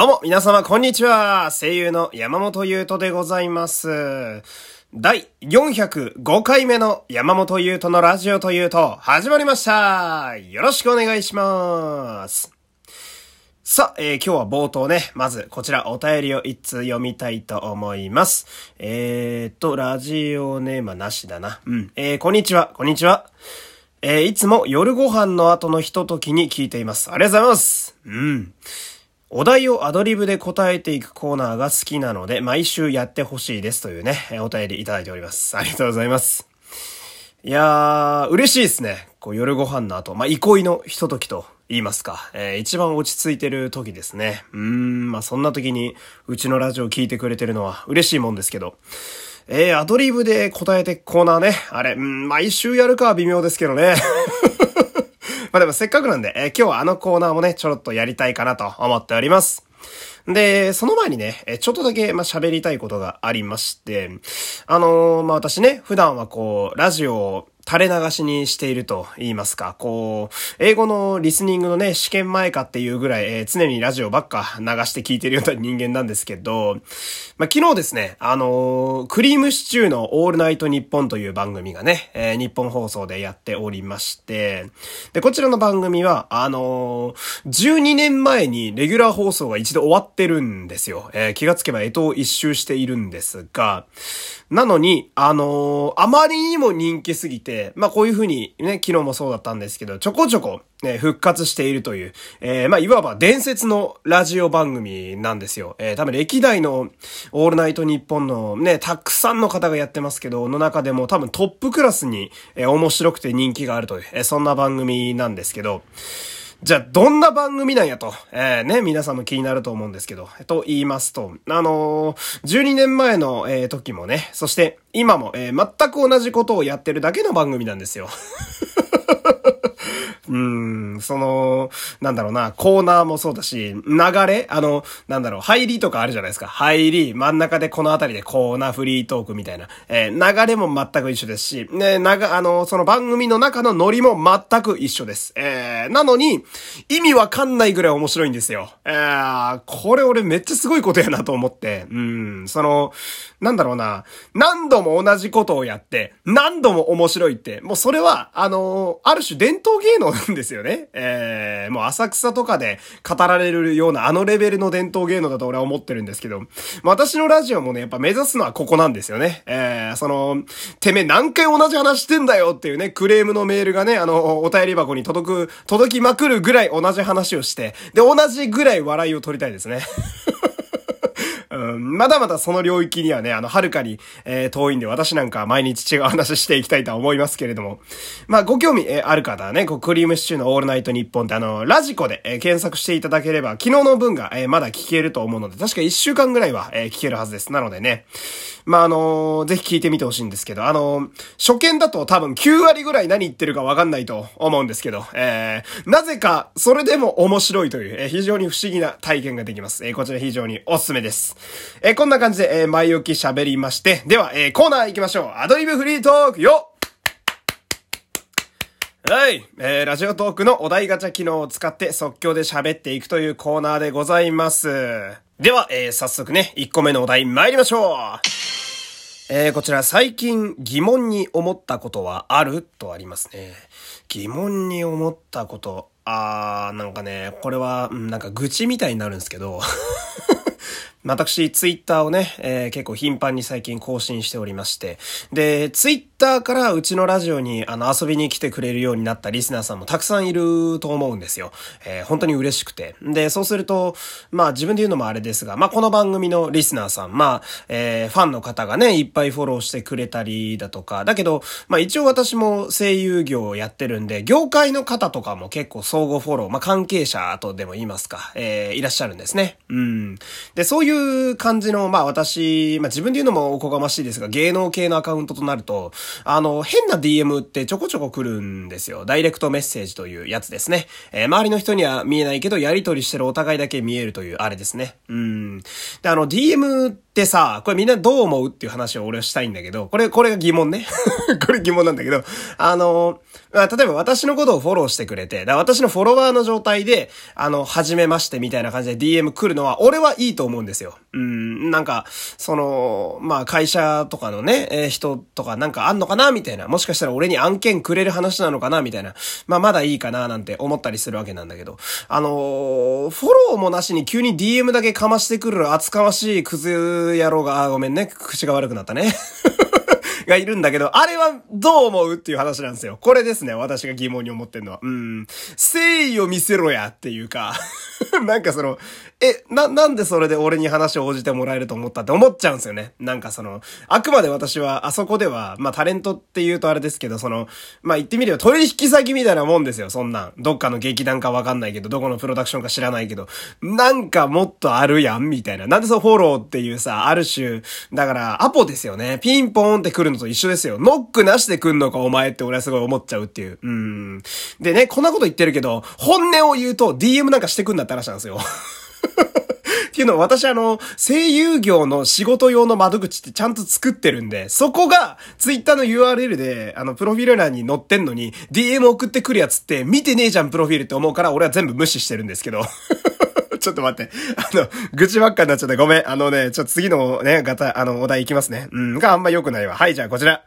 どうも、皆様、こんにちは。声優の山本優斗でございます。第405回目の山本優斗のラジオというと、始まりました。よろしくお願いします。さあ、えー今日は冒頭ね、まずこちらお便りを一通読みたいと思います。えーっと、ラジオネームなしだな。うん。えー、こんにちは、こんにちは。えーいつも夜ご飯の後のひとときに聞いています。ありがとうございます。うん。お題をアドリブで答えていくコーナーが好きなので、毎週やってほしいですというね、お便りいただいております。ありがとうございます。いやー、嬉しいですね。こう夜ご飯の後、まあ、憩いのひとときと言いますか。えー一番落ち着いてる時ですね。うーん、まあ、そんな時に、うちのラジオ聞いてくれてるのは嬉しいもんですけど。えー、アドリブで答えていくコーナーね。あれ、うん、毎週やるかは微妙ですけどね。まあでもせっかくなんで、えー今日はあのコーナーもね、ちょろっとやりたいかなと思っております。で、その前にね、えちょっとだけ、ま、喋りたいことがありまして、あのーまあ、私ね、普段はこう、ラジオを垂れ流しにしていると言いますか、こう、英語のリスニングのね、試験前かっていうぐらい、えー常にラジオばっか流して聞いてるような人間なんですけど、まあ、昨日ですね、あのークリームシチューのオールナイトニッポンという番組がね、えー日本放送でやっておりまして、で、こちらの番組は、あのー12年前にレギュラー放送が一度終わってるんですよ。えー気がつけば干支を一周しているんですが、なのに、あのーあまりにも人気すぎて、まあこういう風にね、昨日もそうだったんですけど、ちょこちょこ、ね、復活しているという、えーまあいわば伝説のラジオ番組なんですよ。えー多分歴代のオールナイトニッポンのね、たくさんの方がやってますけど、の中でも多分トップクラスに、えー面白くて人気があるという、えーそんな番組なんですけど、じゃあ、どんな番組なんやと、えー、ね、皆さんも気になると思うんですけど、と言いますと、あのー12年前の、えー時もね、そして今も、えー全く同じことをやってるだけの番組なんですよ。うん、その、なんだろうな、コーナーもそうだし、流れ？あの、なんだろう、入りとかあるじゃないですか。入り、真ん中でこのあたりでコーナーフリートークみたいな。えー流れも全く一緒ですし、ね、なが、あの、その番組の中のノリも全く一緒です。えー、なのに、意味わかんないぐらい面白いんですよ。えー、これ俺めっちゃすごいことやなと思って、うん、その、なんだろうな、何度も同じことをやって、何度も面白いって、もうそれは、あのある種伝統芸能なんですよね。えー、もう浅草とかで語られるようなあのレベルの伝統芸能だと俺は思ってるんですけど、私のラジオもね、やっぱ目指すのはここなんですよね。えー、その、てめえ何回同じ話してんだよっていうね、クレームのメールがね、あの、お便り箱に届く、届きまくるぐらい同じ話をして、で、同じぐらい笑いを取りたいですね。ん、まだまだその領域にはね、あの、はるかに、えー遠いんで、私なんか毎日違う話していきたいとは思いますけれども。まあ、ご興味、えーある方はね、こう、クリームシチューのオールナイトニッポンってあの、ラジコで、えー検索していただければ、昨日の分が、えーまだ聞けると思うので、確か1週間ぐらいは、えー聞けるはずです。なのでね。まあ、あのーぜひ聞いてみてほしいんですけど、あのー初見だと多分9割ぐらい何言ってるかわかんないと思うんですけど、えーなぜか、それでも面白いという、えー非常に不思議な体験ができます。えーこちら非常におすすめです。えーこんな感じで、えー前置き喋りまして、では、えーコーナー行きましょう。アドリブフリートークよはい。えー、ラジオトークのお題ガチャ機能を使って即興で喋っていくというコーナーでございます。では、えー、早速ね、1個目のお題参りましょうえー、こちら最近疑問に思ったことはある？とありますね。疑問に思ったこと、あー、なんかね、これは、なんか愚痴みたいになるんですけど、私、ツイッターをね、えー結構頻繁に最近更新しておりまして、で、ツイッターからうちのラジオにあの遊びに来てくれるようになったリスナーさんもたくさんいると思うんですよ。えー本当に嬉しくて。で、そうすると、まあ自分で言うのもあれですが、まあこの番組のリスナーさん、まあ、えーファンの方がね、いっぱいフォローしてくれたりだとか、だけど、まあ一応私も声優業をやってるんで、業界の方とかも結構相互フォロー、まあ関係者とでも言いますか、えーいらっしゃるんですね。うん。で、そういういう感じの、まあ私、まあ自分で言うのもおこがましいですが、芸能系のアカウントとなると、あの、変な DM ってちょこちょこ来るんですよ。ダイレクトメッセージというやつですね。えー周りの人には見えないけど、やり取りしてるお互いだけ見えるというあれですね。うん。で、あの、DM ってさ、これみんなどう思うっていう話を俺はしたいんだけど、これ、これが疑問ね。これ疑問なんだけど、あの、まあ例えば私のことをフォローしてくれて、だ私のフォロワーの状態で、あの、はじめましてみたいな感じで DM 来るのは、俺はいいと思うんですですよ。うん、なんか、その、まあ、会社とかのね、えー、人とかなんかあんのかなみたいな。もしかしたら俺に案件くれる話なのかなみたいな。まあ、まだいいかななんて思ったりするわけなんだけど。あのー、フォローもなしに急に DM だけかましてくる厚かましいクズ野郎が、あ、ごめんね、口が悪くなったね。がいるんだけど、あれはどう思うっていう話なんですよ。これですね、私が疑問に思ってんのは。うん。誠意を見せろやっていうか なんかその、え、な、なんでそれで俺に話を応じてもらえると思ったって思っちゃうんですよね。なんかその、あくまで私はあそこでは、まあタレントって言うとあれですけど、その、まあ言ってみれば取引先みたいなもんですよ、そんなん。どっかの劇団かわかんないけど、どこのプロダクションか知らないけど、なんかもっとあるやん、みたいな。なんでそのフォローっていうさ、ある種、だからアポですよね。ピンポーンって来るのと一緒ですよ。ノックなしで来んのかお前って俺はすごい思っちゃうっていう。うん。でね、こんなこと言ってるけど、本音を言うと DM なんかしてくんだって話なんですよ。っていうのは私あの、声優業の仕事用の窓口ってちゃんと作ってるんで、そこが、ツイッターの URL で、あの、プロフィール欄に載ってんのに、DM 送ってくるやつって、見てねえじゃん、プロフィールって思うから、俺は全部無視してるんですけど。ちょっと待って。あの、愚痴ばっかになっちゃった。ごめん。あのね、ちょっと次のね、ガタ、あの、お題いきますね。うん、があんま良くないわ。はい、じゃあこちら。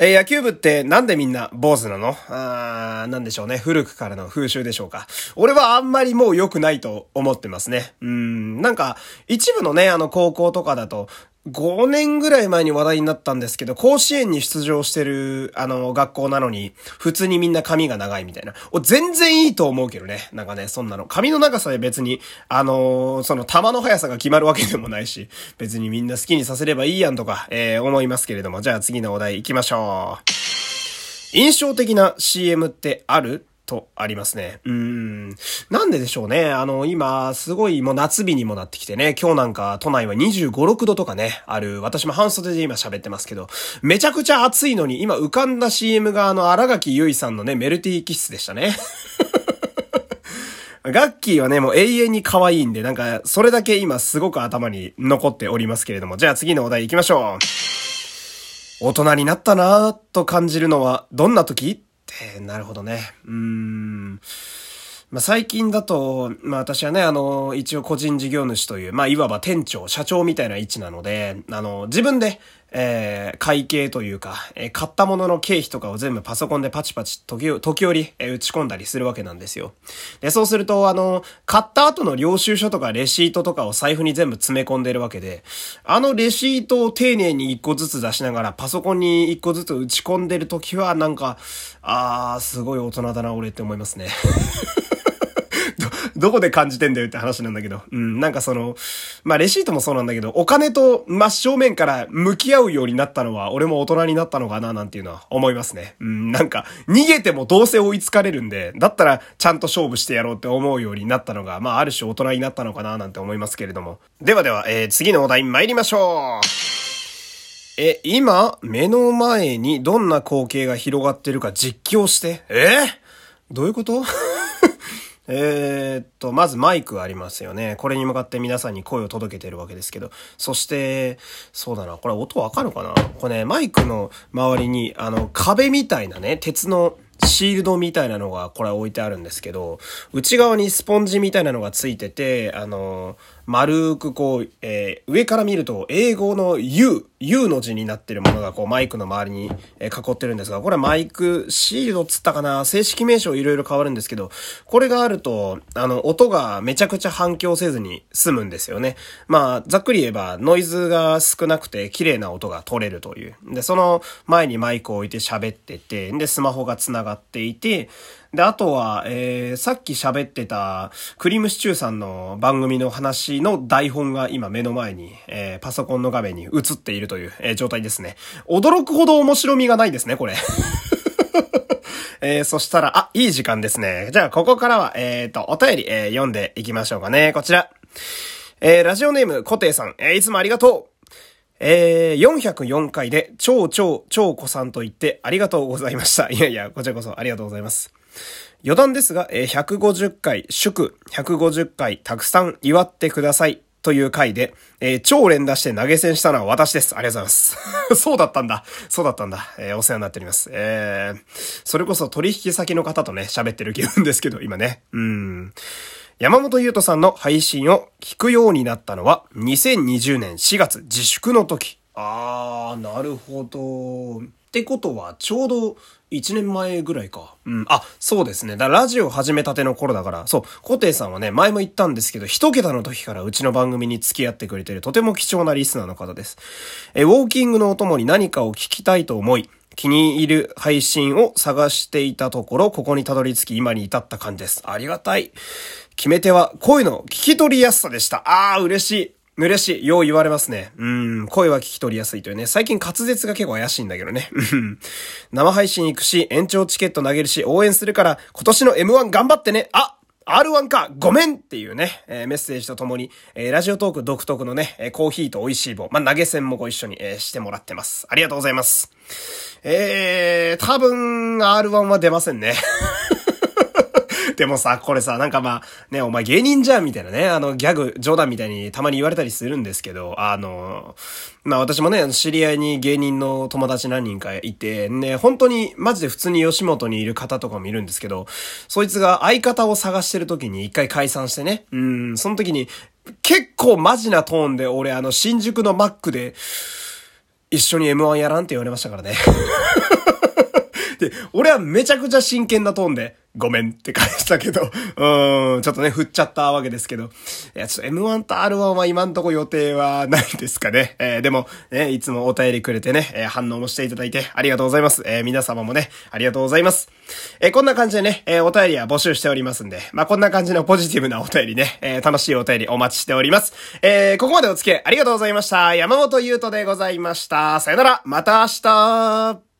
えー、野球部ってなんでみんな坊主なの？あー、なんでしょうね。古くからの風習でしょうか。俺はあんまりもう良くないと思ってますね。うん、なんか、一部のね、あの高校とかだと、5年ぐらい前に話題になったんですけど、甲子園に出場してる、あの、学校なのに、普通にみんな髪が長いみたいな。全然いいと思うけどね。なんかね、そんなの。髪の長さで別に、あのー、その球の速さが決まるわけでもないし、別にみんな好きにさせればいいやんとか、えー、思いますけれども。じゃあ次のお題行きましょう。印象的な CM ってある？とありますね。うん。なんででしょうね。あの、今、すごいもう夏日にもなってきてね、今日なんか都内は25、6度とかね、ある、私も半袖で今喋ってますけど、めちゃくちゃ暑いのに、今浮かんだ CM があの、荒垣結衣さんのね、メルティーキッスでしたね。ガッキーはね、もう永遠に可愛いんで、なんか、それだけ今すごく頭に残っておりますけれども、じゃあ次のお題行きましょう。大人になったなぁと感じるのはどんな時？えー、なるほどね。うーん。まあ、最近だと、まあ、私はね、あの、一応個人事業主という、まあ、いわば店長、社長みたいな位置なので、あの、自分で、えー、会計というか、えー、買ったものの経費とかを全部パソコンでパチパチ時時折、えー、打ち込んだりするわけなんですよ。で、そうすると、あの、買った後の領収書とかレシートとかを財布に全部詰め込んでるわけで、あのレシートを丁寧に一個ずつ出しながらパソコンに一個ずつ打ち込んでる時は、なんか、あー、すごい大人だな、俺って思いますね。どこで感じてんだよって話なんだけど。うん、なんかその、まあ、レシートもそうなんだけど、お金と真正面から向き合うようになったのは、俺も大人になったのかな、なんていうのは思いますね。うん、なんか、逃げてもどうせ追いつかれるんで、だったら、ちゃんと勝負してやろうって思うようになったのが、まあ、ある種大人になったのかな、なんて思いますけれども。ではでは、えー、次のお題参りましょう。え、今、目の前にどんな光景が広がってるか実況して。え？どういうこと？えー、っと、まずマイクありますよね。これに向かって皆さんに声を届けてるわけですけど。そして、そうだな、これ音わかるかな？これね、マイクの周りに、あの、壁みたいなね、鉄のシールドみたいなのがこれ置いてあるんですけど、内側にスポンジみたいなのがついてて、あの、丸くこう、えー、上から見ると英語の U、U の字になってるものがこうマイクの周りに、え囲ってるんですが、これマイクシールドつったかな正式名称いろいろ変わるんですけど、これがあると、あの、音がめちゃくちゃ反響せずに済むんですよね。まあ、ざっくり言えばノイズが少なくて綺麗な音が取れるという。で、その前にマイクを置いて喋ってて、で、スマホが繋がっていて、で、あとは、えー、さっき喋ってた、クリームシチューさんの番組の話の台本が今目の前に、えー、パソコンの画面に映っているという、えー、状態ですね。驚くほど面白みがないですね、これ。えー、そしたら、あ、いい時間ですね。じゃあ、ここからは、えっ、ー、と、お便り、えー、読んでいきましょうかね。こちら。えー、ラジオネーム、コテイさん、えー、いつもありがとう。えー、404回で、超超超子さんと言ってありがとうございました。いやいや、こちらこそありがとうございます。余談ですが、えー、150回、祝150回たくさん祝ってください。という回で、えー、超連打して投げ銭したのは私です。ありがとうございます。そうだったんだ。そうだったんだ。えー、お世話になっております。えー、それこそ取引先の方とね、喋ってる気分ですけど、今ね。うん。山本優斗さんの配信を聞くようになったのは、2020年4月自粛の時。あー、なるほど。ってことは、ちょうど1年前ぐらいか。うん。あ、そうですね。だラジオ始めたての頃だから、そう、コテイさんはね、前も言ったんですけど、一桁の時からうちの番組に付き合ってくれてるとても貴重なリスナーの方です。え、ウォーキングのお供に何かを聞きたいと思い、気に入る配信を探していたところ、ここにたどり着き今に至った感じです。ありがたい。決め手は声の聞き取りやすさでした。あー、嬉しい。嬉しい。よう言われますね。うん、声は聞き取りやすいというね。最近滑舌が結構怪しいんだけどね。生配信行くし、延長チケット投げるし、応援するから、今年の M1 頑張ってね。あ R1 かごめんっていうね、えー、メッセージとともに、えー、ラジオトーク独特のね、えー、コーヒーと美味しい棒、まあ、投げ銭もご一緒に、えしてもらってます。ありがとうございます。えー、多分、R1 は出ませんね。でもさ、これさ、なんかまあ、ね、お前芸人じゃんみたいなね、あの、ギャグ、冗談みたいにたまに言われたりするんですけど、あの、まあ私もね、知り合いに芸人の友達何人かいて、ね、本当にマジで普通に吉本にいる方とかもいるんですけど、そいつが相方を探してる時に一回解散してね、うん、その時に、結構マジなトーンで俺あの、新宿のマックで、一緒に M1 やらんって言われましたからね。で、俺はめちゃくちゃ真剣なトーンで、ごめんって返したけど、うん、ちょっとね、振っちゃったわけですけど。いや、ちょっと M1 と R1 は今んとこ予定はないですかね。えー、でも、ね、いつもお便りくれてね、えー、反応もしていただいてありがとうございます。えー、皆様もね、ありがとうございます。え、こんな感じでね、え、お便りは募集しておりますんで、まあ、こんな感じのポジティブなお便りね、え、楽しいお便りお待ちしております。え、ここまでお付き合いありがとうございました。山本優斗でございました。さよなら、また明日